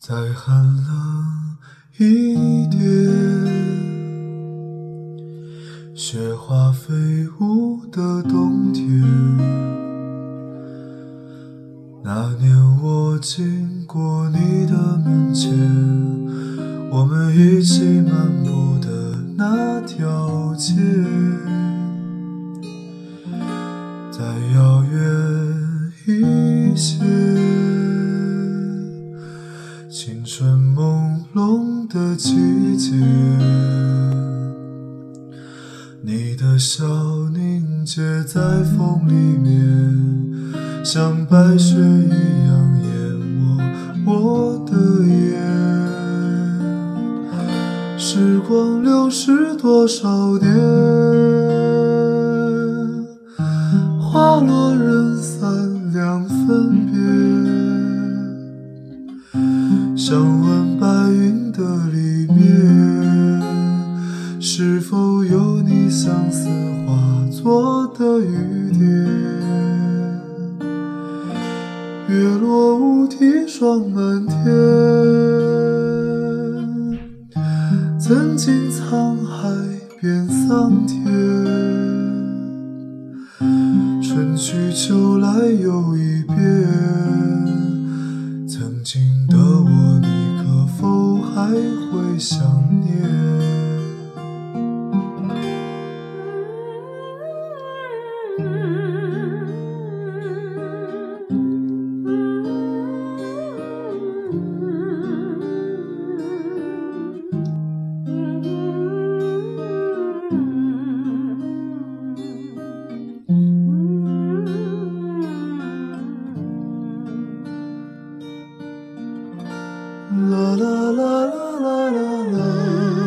再寒冷一点，雪花飞舞的冬天。那年我经过你的门前，像白雪一样淹没我的眼。时光流逝多少年，桑田，春去秋来又一遍。啦啦啦啦啦啦啦。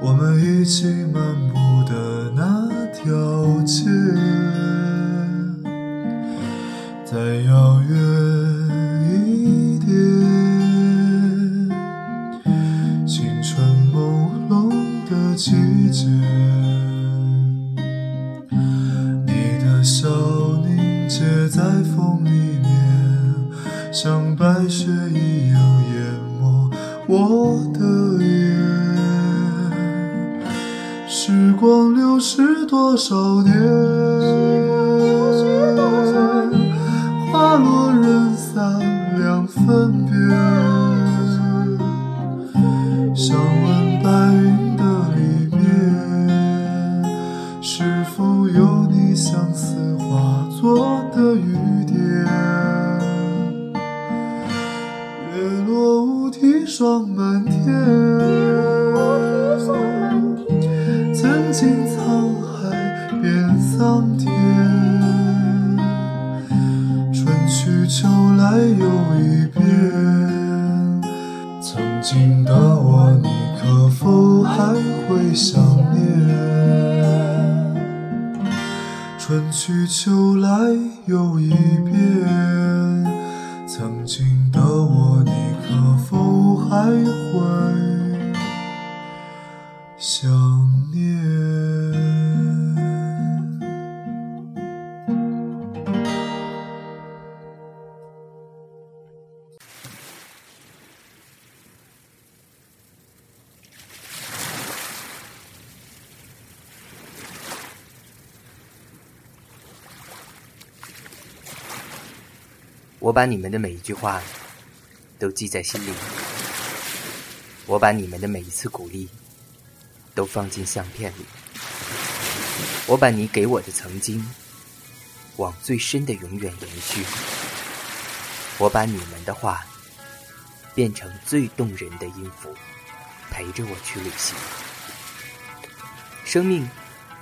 我们一起漫步的那条街，do. 又来又一遍，曾经的我，你可否还会想？把你们的每一句话都记在心里，我把你们的每一次鼓励都放进相片里，我把你给我的曾经往最深的永远延续，我把你们的话变成最动人的音符，陪着我去旅行。生命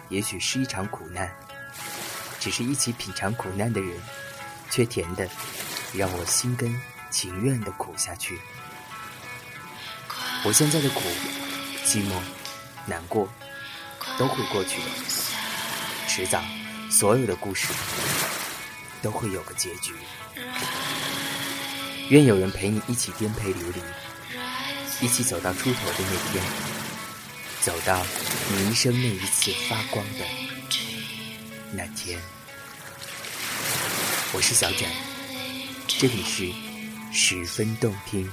也许是一场苦难，只是一起品尝苦难的人，却甜的让我心甘情愿的苦下去。我现在的苦、寂寞、难过都会过去的，迟早，所有的故事都会有个结局。愿有人陪你一起颠沛流离，一起走到出头的那天，走到你一生那一次发光的那天。我是小展，这里是十分动听。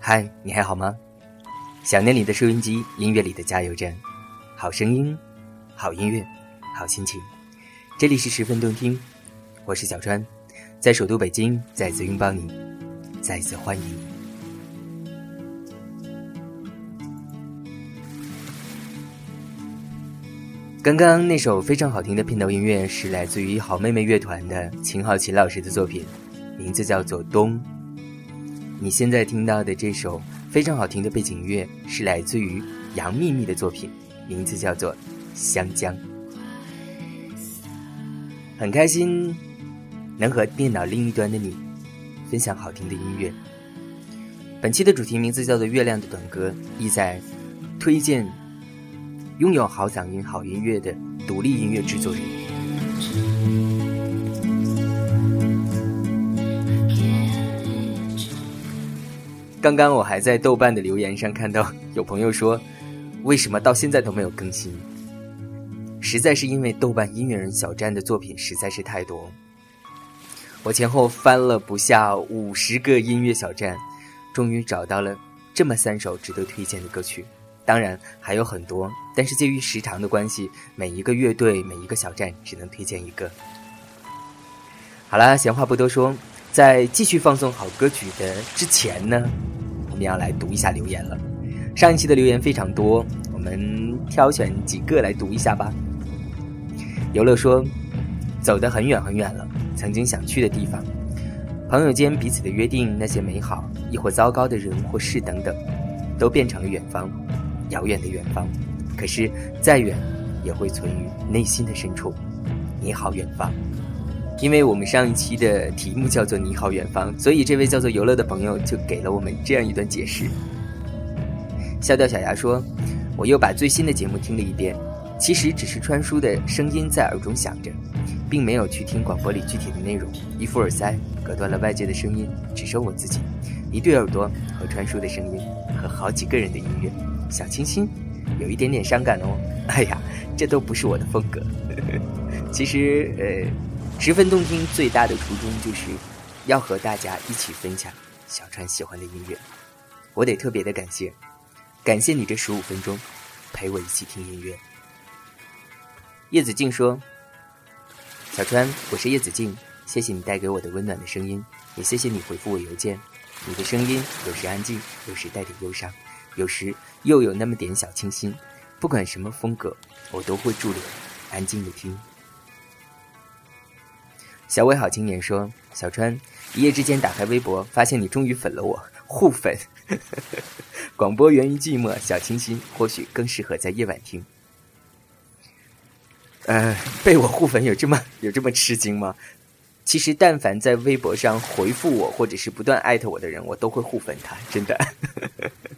嗨，你还好吗？想念你的收音机，音乐里的加油站，好声音，好音乐，好心情。这里是十分动听，我是小川，在首都北京再次拥抱你，再次欢迎你。刚刚那首非常好听的片头音乐是来自于好妹妹乐团的秦昊秦老师的作品，名字叫做《冬》。你现在听到的这首非常好听的背景音乐是来自于杨幂幂的作品，名字叫做《香江》。很开心能和电脑另一端的你分享好听的音乐。本期的主题名字叫做《月亮的短歌》，意在推荐拥有好嗓音、好音乐的独立音乐制作人。刚刚我还在豆瓣的留言上看到有朋友说，为什么到现在都没有更新？实在是因为豆瓣音乐人小站的作品实在是太多，我前后翻了不下五十个音乐小站，终于找到了这么三首值得推荐的歌曲。当然还有很多，但是介于时长的关系，每一个乐队、每一个小站只能推荐一个。好啦，闲话不多说。在继续放送好歌曲的之前呢，我们要来读一下留言了。上一期的留言非常多，我们挑选几个来读一下吧。游乐说：“走得很远很远了，曾经想去的地方，朋友间彼此的约定，那些美好亦或糟糕的人或事等等，都变成了远方，遥远的远方。可是再远，也会存于内心的深处。你好，远方。”因为我们上一期的题目叫做“你好，远方”，所以这位叫做游乐的朋友就给了我们这样一段解释。笑掉小牙说：“我又把最新的节目听了一遍，其实只是川叔的声音在耳中响着，并没有去听广播里具体的内容。一副耳塞隔断了外界的声音，只剩我自己一对耳朵和传输的声音，和好几个人的音乐。小清新，有一点点伤感哦。哎呀，这都不是我的风格。其实，呃。”十分动听，最大的初衷就是要和大家一起分享小川喜欢的音乐。我得特别的感谢，感谢你这十五分钟陪我一起听音乐。叶子静说：“小川，我是叶子静，谢谢你带给我的温暖的声音，也谢谢你回复我邮件。你的声音有时安静，有时带点忧伤，有时又有那么点小清新。不管什么风格，我都会驻留，安静的听。”小伟好青年说：“小川，一夜之间打开微博，发现你终于粉了我，互粉。广播源于寂寞，小清新，或许更适合在夜晚听。呃，被我互粉有这么 有这么吃惊吗？其实，但凡在微博上回复我，或者是不断艾特我的人，我都会互粉他，真的。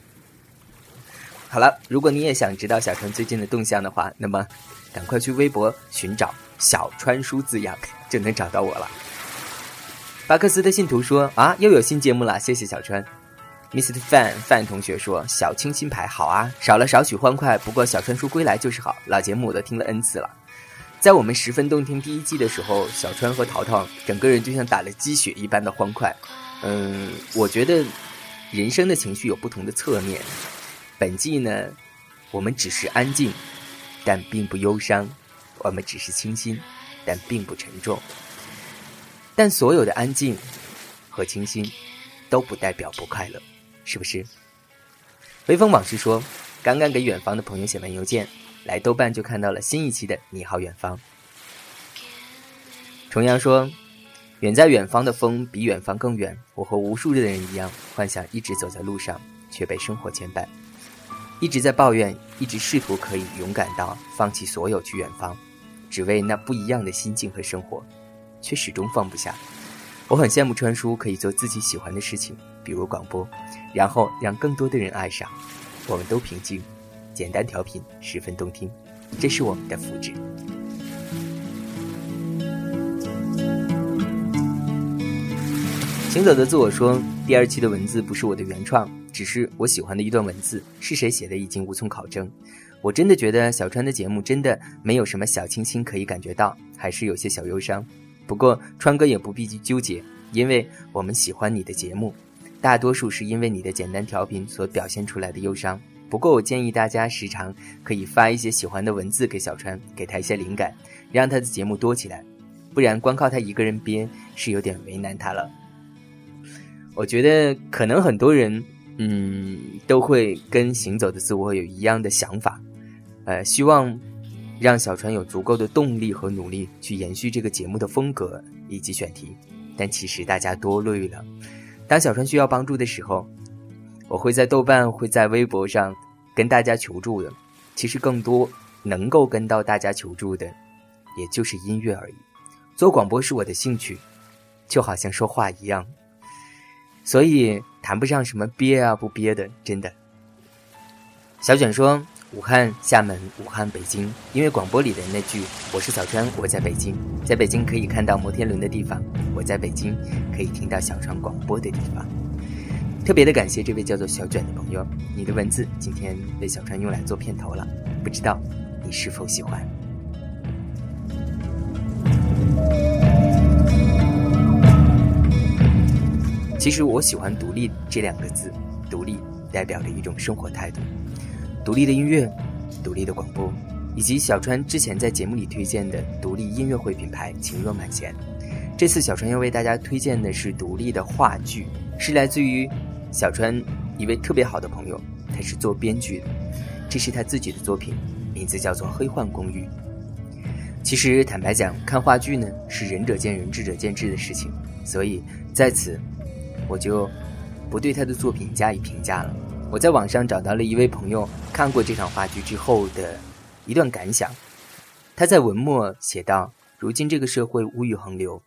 好了，如果你也想知道小川最近的动向的话，那么赶快去微博寻找‘小川叔’字样。”就能找到我了。巴克斯的信徒说：“啊，又有新节目了，谢谢小川。” Mr. Fan Fan 同学说：“小清新牌好啊，少了少许欢快，不过小川叔归来就是好。老节目我都听了 N 次了。在我们十分动听第一季的时候，小川和淘淘整个人就像打了鸡血一般的欢快。嗯，我觉得人生的情绪有不同的侧面。本季呢，我们只是安静，但并不忧伤；我们只是清新。”但并不沉重，但所有的安静和清新都不代表不快乐，是不是？微风往事说，刚刚给远方的朋友写完邮件，来豆瓣就看到了新一期的《你好，远方》，重阳说：“远在远方的风比远方更远。我和无数的人一样，幻想一直走在路上，却被生活牵绊，一直在抱怨，一直试图可以勇敢到放弃所有去远方，只为那不一样的心境和生活，却始终放不下。我很羡慕川叔可以做自己喜欢的事情，比如广播，然后让更多的人爱上。我们都平静，简单调频，十分动听，这是我们的福祉。”行走的自我说：“第二期的文字不是我的原创，只是我喜欢的一段文字。是谁写的已经无从考证。我真的觉得小川的节目真的没有什么小清新可以感觉到，还是有些小忧伤。不过川哥也不必去纠结，因为我们喜欢你的节目，大多数是因为你的简单调频所表现出来的忧伤。不过我建议大家时常可以发一些喜欢的文字给小川，给他一些灵感，让他的节目多起来。不然光靠他一个人编是有点为难他了。”我觉得可能很多人，嗯，都会跟行走的自我有一样的想法，呃，希望让小川有足够的动力和努力去延续这个节目的风格以及选题。但其实大家多虑了。当小川需要帮助的时候，我会在豆瓣、会在微博上跟大家求助的。其实更多能够跟到大家求助的，也就是音乐而已。做广播是我的兴趣，就好像说话一样。所以谈不上什么憋啊不憋的，真的。小卷说：“武汉、厦门、武汉、北京，因为广播里的那句‘我是小川，我在北京’，在北京可以看到摩天轮的地方，我在北京可以听到小川广播的地方。”特别的感谢这位叫做小卷的朋友，你的文字今天被小川用来做片头了，不知道你是否喜欢。其实我喜欢“独立”这两个字，独立代表着一种生活态度。独立的音乐，独立的广播，以及小川之前在节目里推荐的独立音乐会品牌“情若满弦”。这次小川要为大家推荐的是独立的话剧，是来自于小川一位特别好的朋友，他是做编剧的，这是他自己的作品，名字叫做《黑幻公寓》。其实坦白讲，看话剧呢是仁者见仁，智者见智的事情，所以在此。我就不对他的作品加以评价了。我在网上找到了一位朋友看过这场话剧之后的一段感想。他在文末写道：“如今这个社会物欲横流，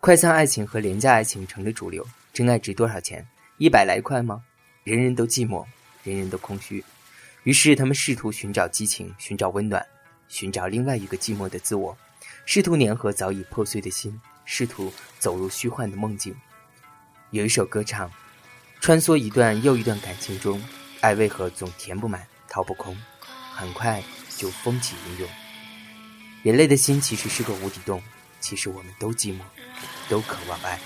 快餐爱情和廉价爱情成了主流。真爱值多少钱？一百来块吗？人人都寂寞，人人都空虚。于是他们试图寻找激情，寻找温暖，寻找另外一个寂寞的自我，试图粘合早已破碎的心，试图走入虚幻的梦境。”有一首歌唱，穿梭一段又一段感情中，爱为何总填不满、掏不空，很快就风起云涌。人类的心其实是个无底洞，其实我们都寂寞，都渴望爱，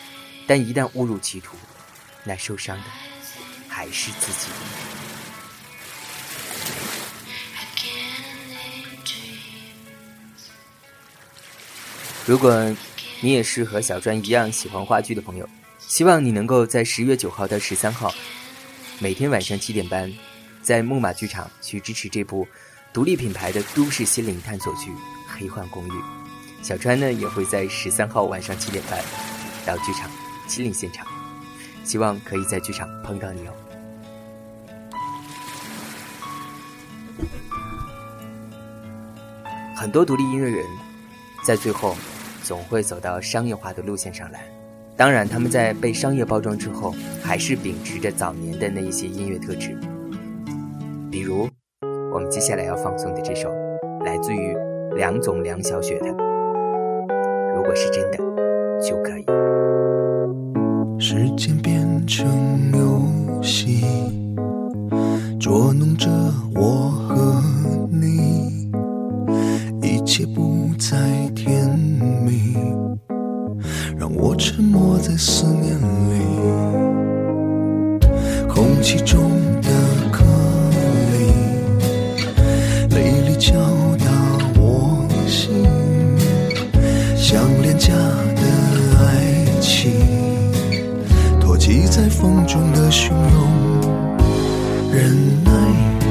但一旦误入歧途，那受伤的还是自己。如果你也是和小专一样喜欢话剧的朋友。希望你能够在十月九号到十三号，每天晚上七点半，在木马剧场去支持这部独立品牌的都市心灵探索剧《黑幻公寓》。小川呢也会在十三号晚上七点半到剧场亲临现场，希望可以在剧场碰到你哦。很多独立音乐人，在最后总会走到商业化的路线上来。当然，他们在被商业包装之后，还是秉持着早年的那一些音乐特质。比如，我们接下来要放送的这首，来自于梁总梁小雪的《如果是真的就可以》。时间变成游戏，捉弄着我和你，一切不再甜蜜。让我沉默在思念里，空气中的颗粒，泪里敲打我心，像廉价的爱情，托起在风中的汹涌，忍耐。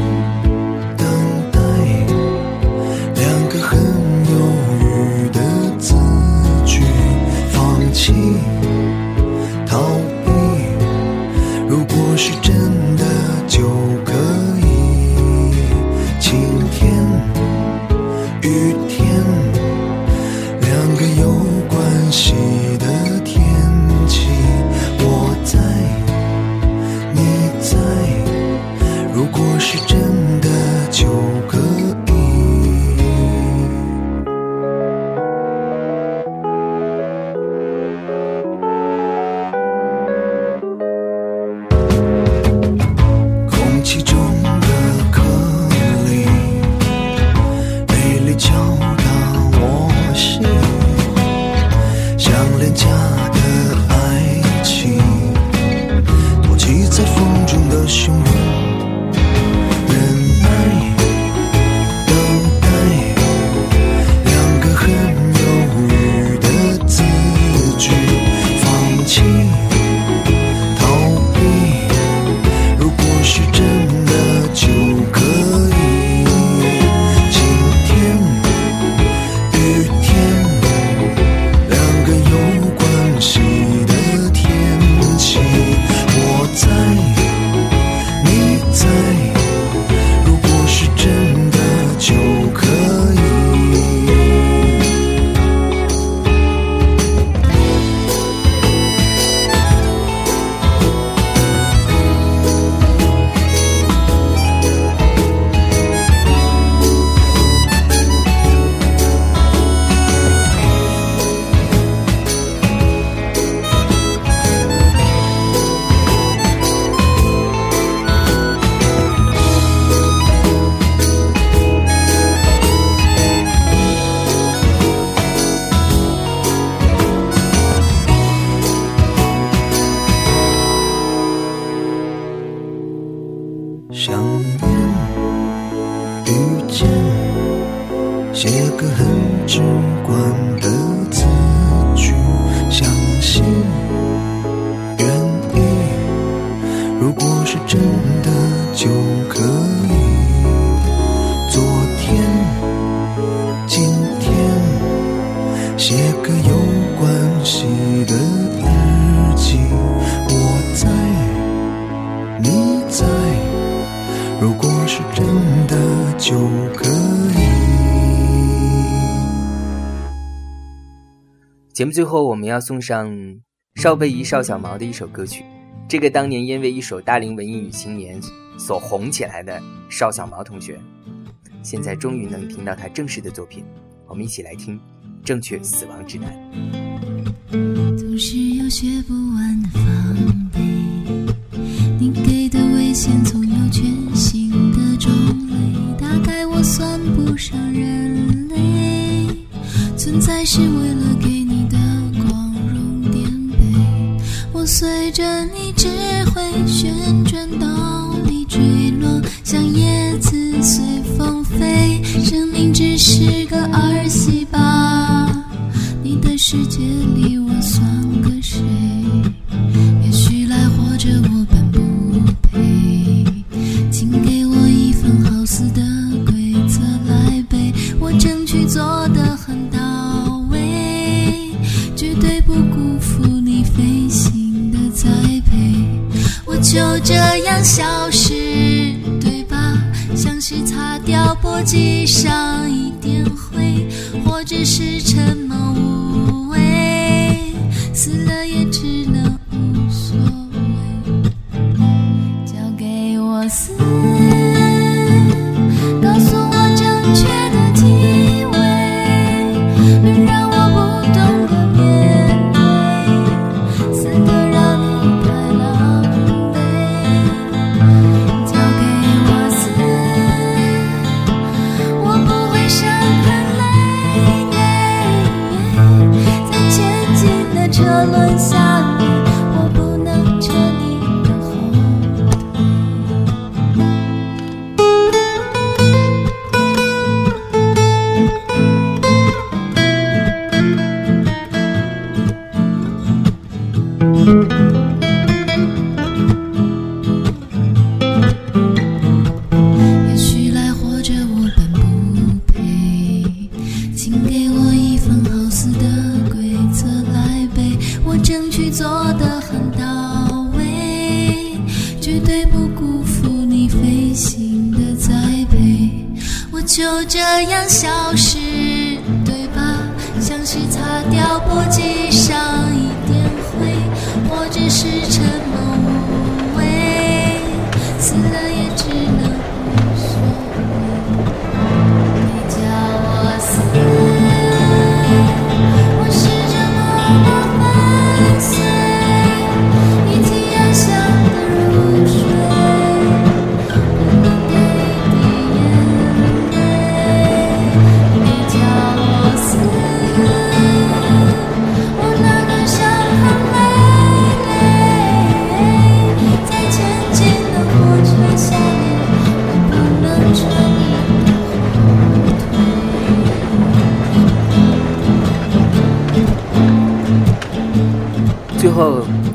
节目最后，我们要送上邵贝怡、邵小毛的一首歌曲。这个当年因为一首大龄文艺女青年所红起来的邵小毛同学，现在终于能听到他正式的作品。我们一起来听《正确死亡指南》。总是有学不完的防备，你给的危险总有全新的种类。大概我算不上人类，存在是我着你只会旋转倒立坠落，像叶子随风飞。生命只是个儿戏吧，你的世界里我算个谁？也许来活着我本不配，请给我一份好似的规则来背，我争取做得很到位，绝对不辜负你飞行。再陪，我就这样消失，对吧？像是擦掉簸箕上一点灰，或者是沉心的栽培我就这样消失对吧？像是擦掉簸箕上一点灰我只是沉默。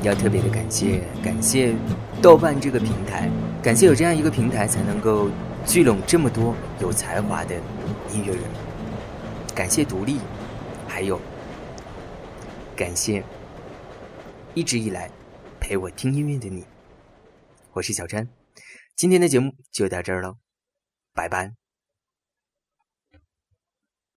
要特别的感谢，感谢豆瓣这个平台，感谢有这样一个平台，才能够聚拢这么多有才华的音乐人。感谢独立，还有感谢一直以来陪我听音乐的你。我是小詹，今天的节目就到这儿喽，拜拜。